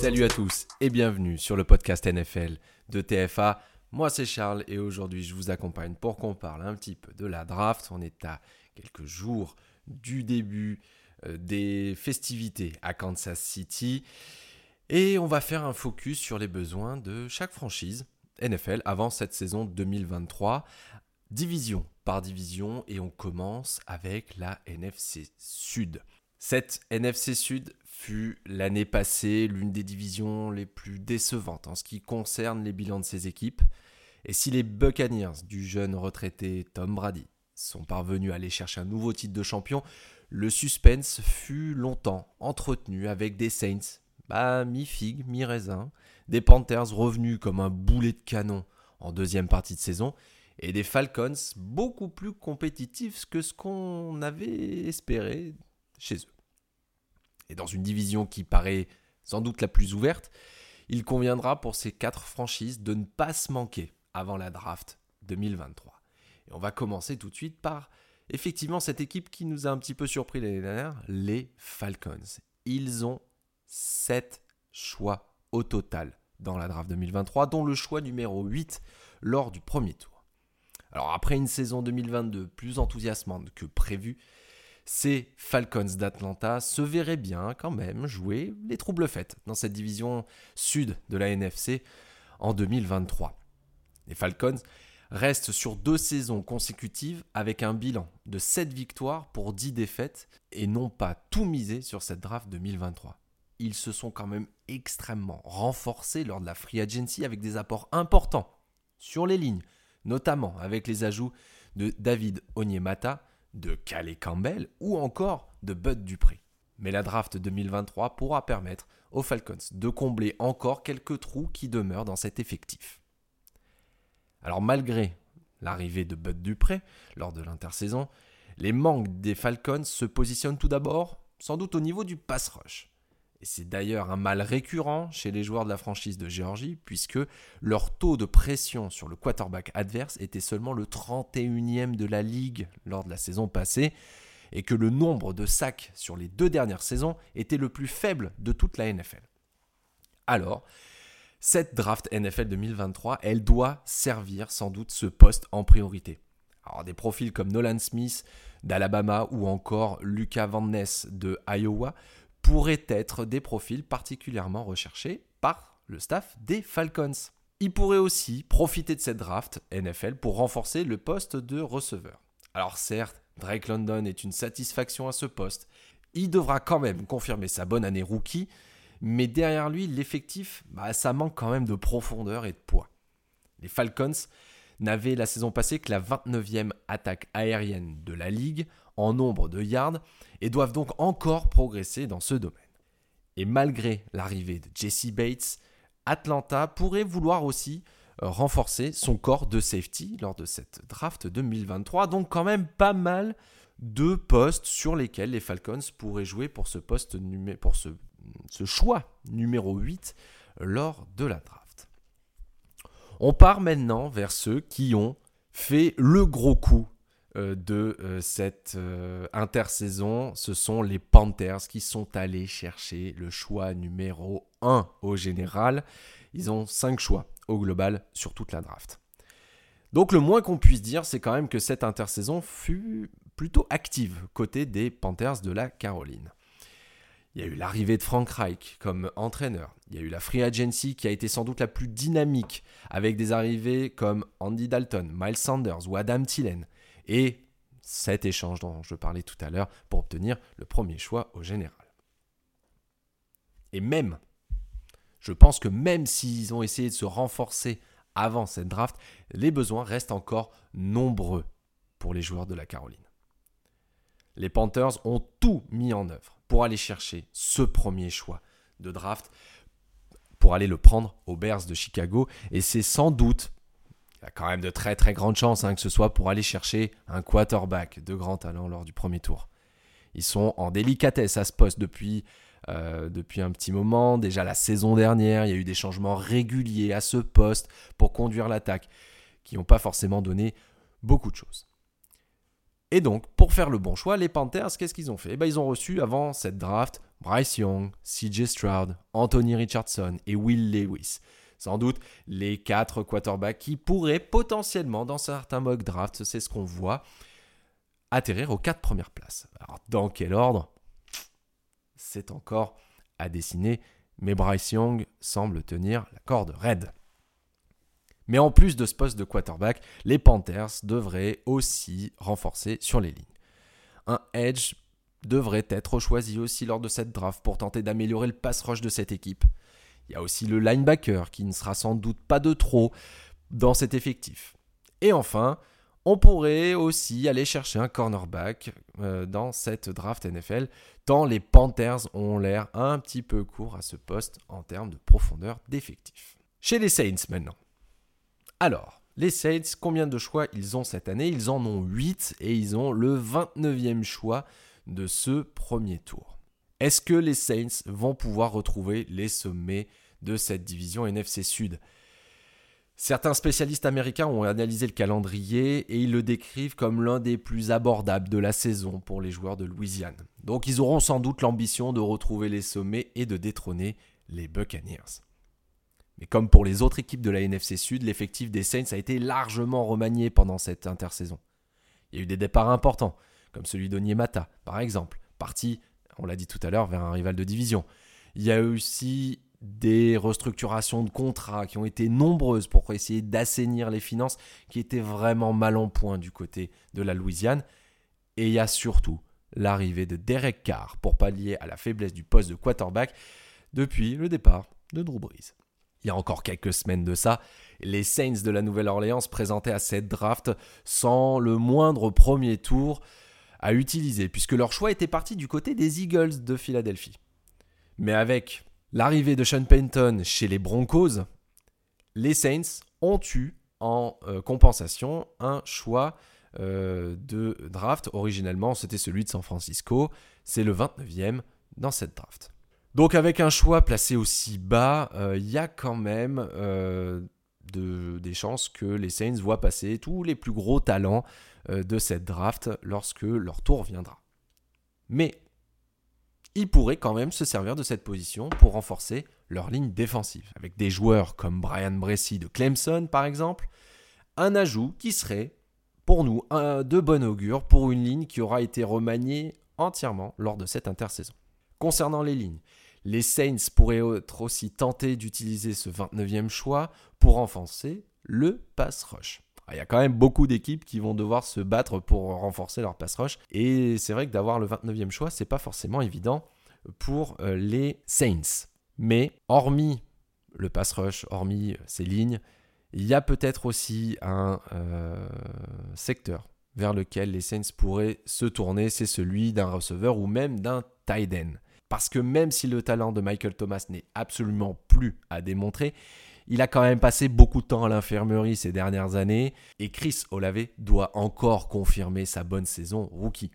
Salut à tous et bienvenue sur le podcast NFL de TFA. Moi c'est Charles et aujourd'hui je vous accompagne pour qu'on parle un petit peu de la draft. On est à quelques jours du début euh, des festivités à Kansas City et on va faire un focus sur les besoins de chaque franchise NFL avant cette saison 2023, division par division et on commence avec la NFC Sud. Cette NFC Sud fut l'année passée l'une des divisions les plus décevantes en ce qui concerne les bilans de ses équipes. Et si les Buccaneers du jeune retraité Tom Brady sont parvenus à aller chercher un nouveau titre de champion, le suspense fut longtemps entretenu avec des Saints, bah, mi-figue, mi-raisin, des Panthers revenus comme un boulet de canon en deuxième partie de saison, et des Falcons beaucoup plus compétitifs que ce qu'on avait espéré chez eux. Et dans une division qui paraît sans doute la plus ouverte, il conviendra pour ces quatre franchises de ne pas se manquer avant la draft 2023. Et on va commencer tout de suite par effectivement cette équipe qui nous a un petit peu surpris l'année dernière, les Falcons. Ils ont 7 choix au total dans la draft 2023, dont le choix numéro 8 lors du premier tour. Alors après une saison 2022 plus enthousiasmante que prévu, ces Falcons d'Atlanta se verraient bien quand même jouer les troubles faites dans cette division sud de la NFC en 2023. Les Falcons restent sur deux saisons consécutives avec un bilan de 7 victoires pour 10 défaites et n'ont pas tout misé sur cette draft 2023. Ils se sont quand même extrêmement renforcés lors de la free agency avec des apports importants sur les lignes, notamment avec les ajouts de David Onyemata, de Calais Campbell ou encore de Bud Dupré. Mais la draft 2023 pourra permettre aux Falcons de combler encore quelques trous qui demeurent dans cet effectif. Alors malgré l'arrivée de Bud Dupré lors de l'intersaison, les manques des Falcons se positionnent tout d'abord sans doute au niveau du pass rush. Et c'est d'ailleurs un mal récurrent chez les joueurs de la franchise de Géorgie, puisque leur taux de pression sur le quarterback adverse était seulement le 31e de la ligue lors de la saison passée, et que le nombre de sacs sur les deux dernières saisons était le plus faible de toute la NFL. Alors, cette draft NFL 2023, elle doit servir sans doute ce poste en priorité. Alors des profils comme Nolan Smith d'Alabama ou encore Lucas Van Ness de Iowa pourraient être des profils particulièrement recherchés par le staff des Falcons. Il pourrait aussi profiter de cette draft NFL pour renforcer le poste de receveur. Alors certes, Drake London est une satisfaction à ce poste. Il devra quand même confirmer sa bonne année rookie, mais derrière lui, l'effectif, bah, ça manque quand même de profondeur et de poids. Les Falcons n'avaient la saison passée que la 29e attaque aérienne de la ligue en nombre de yards et doivent donc encore progresser dans ce domaine. Et malgré l'arrivée de Jesse Bates, Atlanta pourrait vouloir aussi euh, renforcer son corps de safety lors de cette draft 2023. Donc quand même pas mal de postes sur lesquels les Falcons pourraient jouer pour ce poste pour ce, choix numéro 8 lors de la draft. On part maintenant vers ceux qui ont fait le gros coup euh, de euh, cette euh, intersaison, ce sont les Panthers qui sont allés chercher le choix numéro 1 au général. Ils ont 5 choix au global sur toute la draft. Donc le moins qu'on puisse dire, c'est quand même que cette intersaison fut plutôt active côté des Panthers de la Caroline. Il y a eu l'arrivée de Frank Reich comme entraîneur. Il y a eu la free agency qui a été sans doute la plus dynamique avec des arrivées comme Andy Dalton, Miles Sanders ou Adam Thielen et cet échange dont je parlais tout à l'heure pour obtenir le premier choix au général. Et même, je pense que même s'ils ont essayé de se renforcer avant cette draft, les besoins restent encore nombreux pour les joueurs de la Caroline. Les Panthers ont tout mis en œuvre pour aller chercher ce premier choix de draft, pour aller le prendre aux Bears de Chicago, et c'est sans doute il y a quand même de très très grandes chances hein, que ce soit pour aller chercher un quarterback de grand talent lors du premier tour. Ils sont en délicatesse à ce poste depuis, euh, depuis un petit moment. Déjà la saison dernière, il y a eu des changements réguliers à ce poste pour conduire l'attaque qui n'ont pas forcément donné beaucoup de choses. Et donc, pour faire le bon choix, les Panthers, qu'est-ce qu'ils ont fait? Eh ben, Ils ont reçu avant cette draft Bryce Young, CJ Stroud, Anthony Richardson et Will Lewis. Sans doute les quatre quarterbacks qui pourraient potentiellement, dans certains mock drafts, c'est ce qu'on voit, atterrir aux quatre premières places. Alors, dans quel ordre? C'est encore à dessiner, mais Bryce Young semble tenir la corde raide. Mais en plus de ce poste de quarterback, les Panthers devraient aussi renforcer sur les lignes. Un edge devrait être choisi aussi lors de cette draft pour tenter d'améliorer le pass rush de cette équipe. Il y a aussi le linebacker qui ne sera sans doute pas de trop dans cet effectif. Et enfin, on pourrait aussi aller chercher un cornerback euh, dans cette draft NFL, tant les Panthers ont l'air un petit peu courts à ce poste en termes de profondeur d'effectif. Chez les Saints maintenant. Alors, les Saints, combien de choix ils ont cette année? Ils en ont 8 et ils ont le 29e choix de ce premier tour. Est-ce que les Saints vont pouvoir retrouver les sommets de cette division NFC Sud? Certains spécialistes américains ont analysé le calendrier et ils le décrivent comme l'un des plus abordables de la saison pour les joueurs de Louisiane. Donc ils auront sans doute l'ambition de retrouver les sommets et de détrôner les Buccaneers. Mais comme pour les autres équipes de la NFC Sud, l'effectif des Saints a été largement remanié pendant cette intersaison. Il y a eu des départs importants, comme celui d'Onyemata, par exemple, parti, on l'a dit tout à l'heure, vers un rival de division. Il y a aussi des restructurations de contrats qui ont été nombreuses pour essayer d'assainir les finances qui étaient vraiment mal en point du côté de la Louisiane. Et il y a surtout l'arrivée de Derek Carr pour pallier à la faiblesse du poste de quarterback depuis le départ de Drew Brees. Il y a encore quelques semaines de ça, les Saints de la Nouvelle-Orléans se présentaient à cette draft sans le moindre premier tour à utiliser, puisque leur choix était parti du côté des Eagles de Philadelphie. Mais avec L'arrivée de Sean Payton chez les Broncos, les Saints ont eu en euh, compensation un choix euh, de draft. Originellement, c'était celui de San Francisco. C'est le 29e dans cette draft. Donc avec un choix placé aussi bas, euh, il y a quand même des chances que les Saints voient passer tous les plus gros talents de cette draft lorsque leur tour viendra. Mais ils pourraient quand même se servir de cette position pour renforcer leur ligne défensive. Avec des joueurs comme Brian Bressy de Clemson par exemple, un ajout qui serait pour nous de bon augure pour une ligne qui aura été remaniée entièrement lors de cette intersaison. Concernant les lignes, les Saints pourraient être aussi tentés d'utiliser ce 29e choix pour renforcer le pass rush. Il y a quand même beaucoup d'équipes qui vont devoir se battre pour renforcer leur pass rush. Et c'est vrai que d'avoir le 29e choix, c'est pas forcément évident pour euh, les Saints. Mais hormis le pass rush, hormis euh, ces lignes, il y a peut-être aussi un euh, secteur vers lequel les Saints pourraient se tourner, c'est celui d'un receveur ou même d'un tight end. Parce que même si le talent de Michael Thomas n'est absolument plus à démontrer, il a quand même passé beaucoup de temps à l'infirmerie ces dernières années et Chris Olave doit encore confirmer sa bonne saison rookie.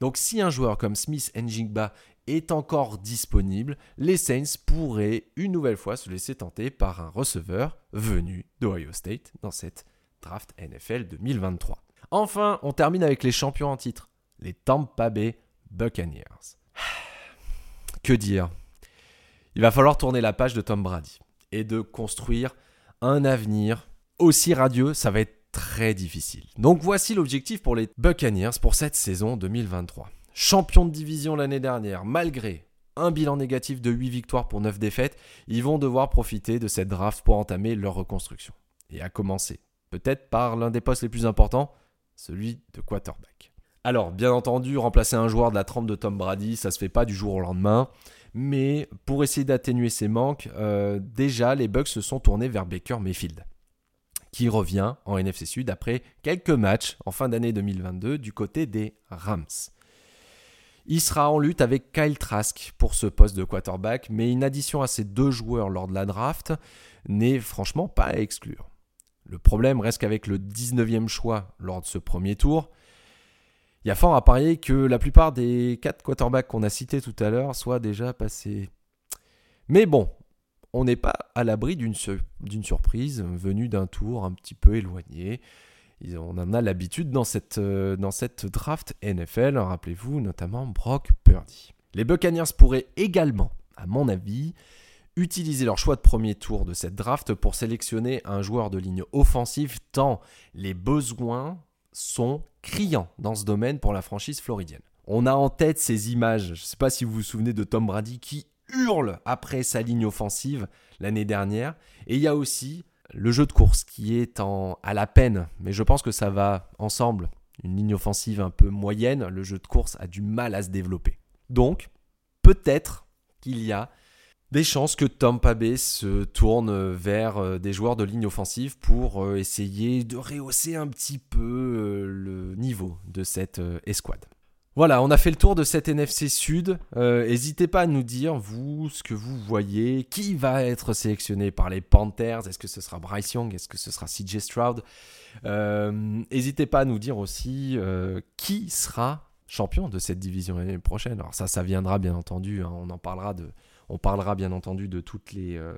Donc si un joueur comme Smith Njigba est encore disponible, les Saints pourraient une nouvelle fois se laisser tenter par un receveur venu d'Ohio State dans cette draft NFL 2023. Enfin, on termine avec les champions en titre, les Tampa Bay Buccaneers. Que dire? Il va falloir tourner la page de Tom Brady et de construire un avenir aussi radieux, ça va être très difficile. Donc voici l'objectif pour les Buccaneers pour cette saison 2023. Champion de division l'année dernière, malgré un bilan négatif de 8 victoires pour 9 défaites, ils vont devoir profiter de cette draft pour entamer leur reconstruction. Et à commencer, peut-être par l'un des postes les plus importants, celui de quarterback. Alors, bien entendu, remplacer un joueur de la trempe de Tom Brady, ça se fait pas du jour au lendemain. Mais pour essayer d'atténuer ces manques, euh, déjà les Bucks se sont tournés vers Baker Mayfield, qui revient en NFC Sud après quelques matchs en fin d'année 2022 du côté des Rams. Il sera en lutte avec Kyle Trask pour ce poste de quarterback, mais une addition à ces deux joueurs lors de la draft n'est franchement pas à exclure. Le problème reste qu'avec le 19e choix lors de ce premier tour, il y a fort à parier que la plupart des quatre quarterbacks qu'on a cités tout à l'heure soient déjà passés. Mais bon, on n'est pas à l'abri d'une surprise venue d'un tour un petit peu éloigné. On en a l'habitude dans cette, euh, dans cette draft NFL, rappelez-vous notamment Brock Purdy. Les Buccaneers pourraient également, à mon avis, utiliser leur choix de premier tour de cette draft pour sélectionner un joueur de ligne offensive tant les besoins sont criants dans ce domaine pour la franchise floridienne. On a en tête ces images, je ne sais pas si vous vous souvenez de Tom Brady qui hurle après sa ligne offensive l'année dernière. Et il y a aussi le jeu de course qui est en, à la peine, mais je pense que ça va ensemble. Une ligne offensive un peu moyenne, le jeu de course a du mal à se développer. Donc, peut-être qu'il y a des chances que Tom Bay se tourne vers euh, des joueurs de ligne offensive pour euh, essayer de rehausser un petit peu euh, le niveau de cette escouade. Voilà, on a fait le tour de cette NFC Sud. N'hésitez pas à nous dire, vous, ce que vous voyez, qui va être sélectionné par les Panthers? Est-ce que ce sera Bryce Young? Est-ce que ce sera CJ Stroud? N'hésitez pas à nous dire aussi qui sera champion de cette division l'année prochaine. Alors ça, ça viendra bien entendu. Hein. on en parlera de, on parlera bien entendu de toutes les, euh,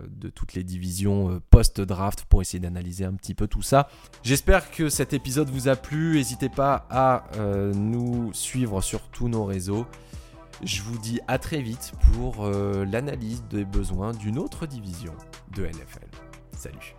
divisions euh, post-draft pour essayer d'analyser un petit peu tout ça. J'espère que cet épisode vous a plu. N'hésitez pas à euh, nous suivre sur tous nos réseaux. Je vous dis à très vite pour l'analyse des besoins d'une autre division de NFL. Salut